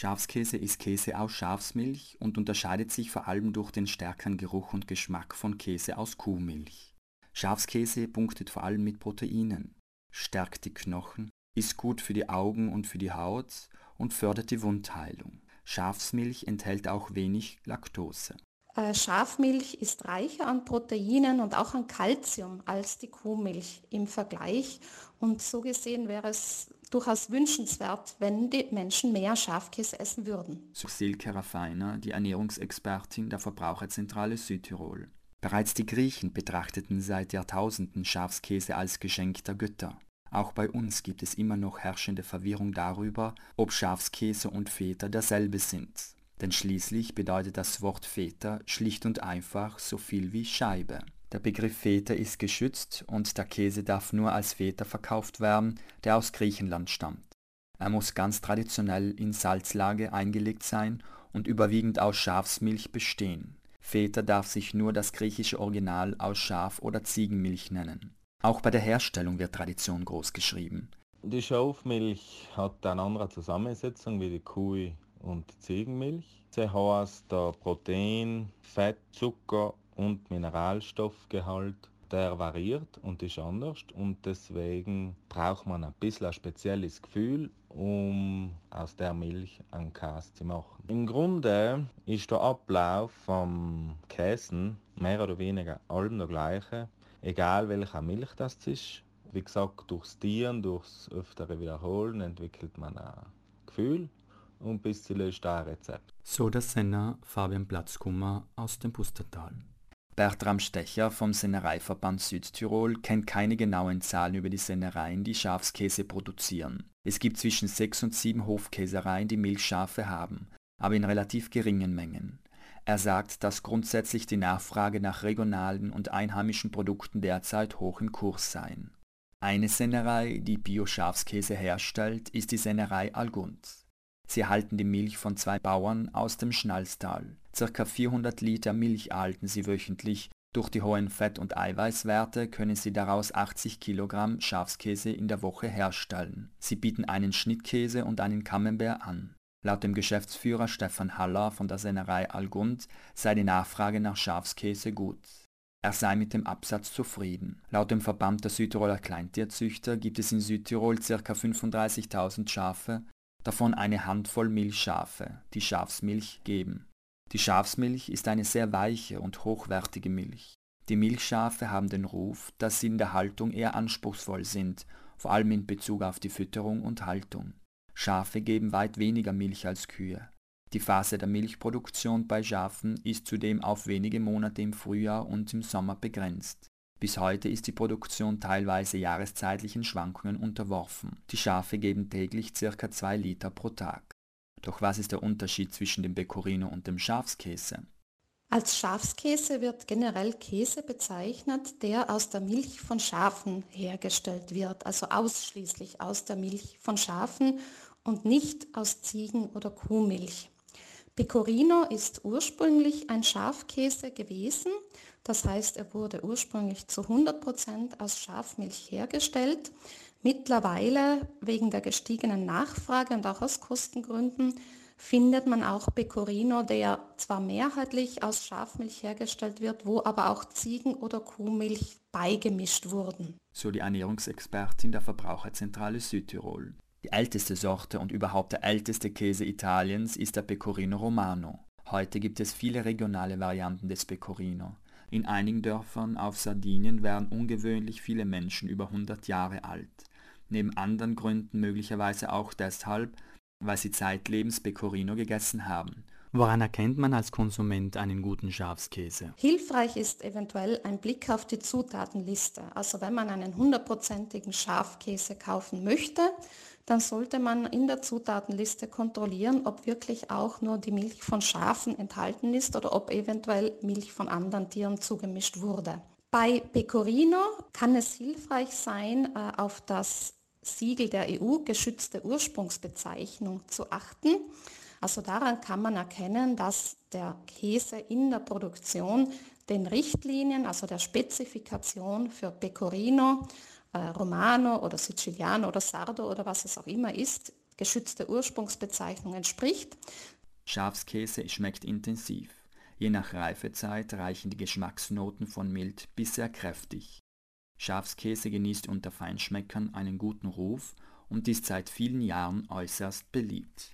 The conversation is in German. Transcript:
Schafskäse ist Käse aus Schafsmilch und unterscheidet sich vor allem durch den stärkeren Geruch und Geschmack von Käse aus Kuhmilch. Schafskäse punktet vor allem mit Proteinen, stärkt die Knochen, ist gut für die Augen und für die Haut und fördert die Wundheilung. Schafsmilch enthält auch wenig Laktose. Äh, Schafmilch ist reicher an Proteinen und auch an Kalzium als die Kuhmilch im Vergleich. Und so gesehen wäre es durchaus wünschenswert, wenn die Menschen mehr Schafkäse essen würden. So Silke Raffiner, die Ernährungsexpertin der Verbraucherzentrale Südtirol. Bereits die Griechen betrachteten seit Jahrtausenden Schafskäse als Geschenk der Götter. Auch bei uns gibt es immer noch herrschende Verwirrung darüber, ob Schafskäse und Feta derselbe sind. Denn schließlich bedeutet das Wort Feta schlicht und einfach so viel wie Scheibe. Der Begriff Feta ist geschützt und der Käse darf nur als Feta verkauft werden, der aus Griechenland stammt. Er muss ganz traditionell in Salzlage eingelegt sein und überwiegend aus Schafsmilch bestehen. Feta darf sich nur das griechische Original aus Schaf- oder Ziegenmilch nennen. Auch bei der Herstellung wird Tradition groß geschrieben. Die Schafmilch hat eine andere Zusammensetzung wie die Kuh- und Ziegenmilch. Sie heißt der Protein, Fett, Zucker und Mineralstoffgehalt, der variiert und ist anders und deswegen braucht man ein bisschen ein spezielles Gefühl, um aus der Milch einen Käse zu machen. Im Grunde ist der Ablauf vom Käsen mehr oder weniger allem der gleiche, egal welcher Milch das ist. Wie gesagt, durchs Tieren, durchs öftere Wiederholen entwickelt man ein Gefühl und ein Rezept. So der Senner Fabian Platzkummer aus dem Pustertal. Bertram Stecher vom Sennereiverband Südtirol kennt keine genauen Zahlen über die Sennereien, die Schafskäse produzieren. Es gibt zwischen sechs und sieben Hofkäsereien, die Milchschafe haben, aber in relativ geringen Mengen. Er sagt, dass grundsätzlich die Nachfrage nach regionalen und einheimischen Produkten derzeit hoch im Kurs seien. Eine Sennerei, die Bio-Schafskäse herstellt, ist die Sennerei Algund. Sie erhalten die Milch von zwei Bauern aus dem Schnalstal. Circa 400 Liter Milch erhalten sie wöchentlich. Durch die hohen Fett- und Eiweißwerte können sie daraus 80 Kilogramm Schafskäse in der Woche herstellen. Sie bieten einen Schnittkäse und einen Camembert an. Laut dem Geschäftsführer Stefan Haller von der Sennerei Algund sei die Nachfrage nach Schafskäse gut. Er sei mit dem Absatz zufrieden. Laut dem Verband der Südtiroler Kleintierzüchter gibt es in Südtirol ca. 35.000 Schafe davon eine Handvoll Milchschafe, die Schafsmilch geben. Die Schafsmilch ist eine sehr weiche und hochwertige Milch. Die Milchschafe haben den Ruf, dass sie in der Haltung eher anspruchsvoll sind, vor allem in Bezug auf die Fütterung und Haltung. Schafe geben weit weniger Milch als Kühe. Die Phase der Milchproduktion bei Schafen ist zudem auf wenige Monate im Frühjahr und im Sommer begrenzt. Bis heute ist die Produktion teilweise jahreszeitlichen Schwankungen unterworfen. Die Schafe geben täglich ca. 2 Liter pro Tag. Doch was ist der Unterschied zwischen dem Pecorino und dem Schafskäse? Als Schafskäse wird generell Käse bezeichnet, der aus der Milch von Schafen hergestellt wird, also ausschließlich aus der Milch von Schafen und nicht aus Ziegen- oder Kuhmilch. Pecorino ist ursprünglich ein Schafkäse gewesen, das heißt, er wurde ursprünglich zu 100% aus Schafmilch hergestellt. Mittlerweile, wegen der gestiegenen Nachfrage und auch aus Kostengründen, findet man auch Pecorino, der zwar mehrheitlich aus Schafmilch hergestellt wird, wo aber auch Ziegen- oder Kuhmilch beigemischt wurden. So die Ernährungsexpertin der Verbraucherzentrale Südtirol. Die älteste Sorte und überhaupt der älteste Käse Italiens ist der Pecorino Romano. Heute gibt es viele regionale Varianten des Pecorino. In einigen Dörfern auf Sardinien werden ungewöhnlich viele Menschen über 100 Jahre alt. Neben anderen Gründen möglicherweise auch deshalb, weil sie zeitlebens Pecorino gegessen haben. Woran erkennt man als Konsument einen guten Schafskäse? Hilfreich ist eventuell ein Blick auf die Zutatenliste. Also wenn man einen hundertprozentigen Schafkäse kaufen möchte, dann sollte man in der Zutatenliste kontrollieren, ob wirklich auch nur die Milch von Schafen enthalten ist oder ob eventuell Milch von anderen Tieren zugemischt wurde. Bei Pecorino kann es hilfreich sein, äh, auf das Siegel der EU geschützte Ursprungsbezeichnung zu achten. Also daran kann man erkennen, dass der Käse in der Produktion den Richtlinien, also der Spezifikation für Pecorino äh, Romano oder Siziliano oder Sardo oder was es auch immer ist, geschützte Ursprungsbezeichnung entspricht. Schafskäse schmeckt intensiv. Je nach Reifezeit reichen die Geschmacksnoten von mild bis sehr kräftig. Schafskäse genießt unter Feinschmeckern einen guten Ruf und ist seit vielen Jahren äußerst beliebt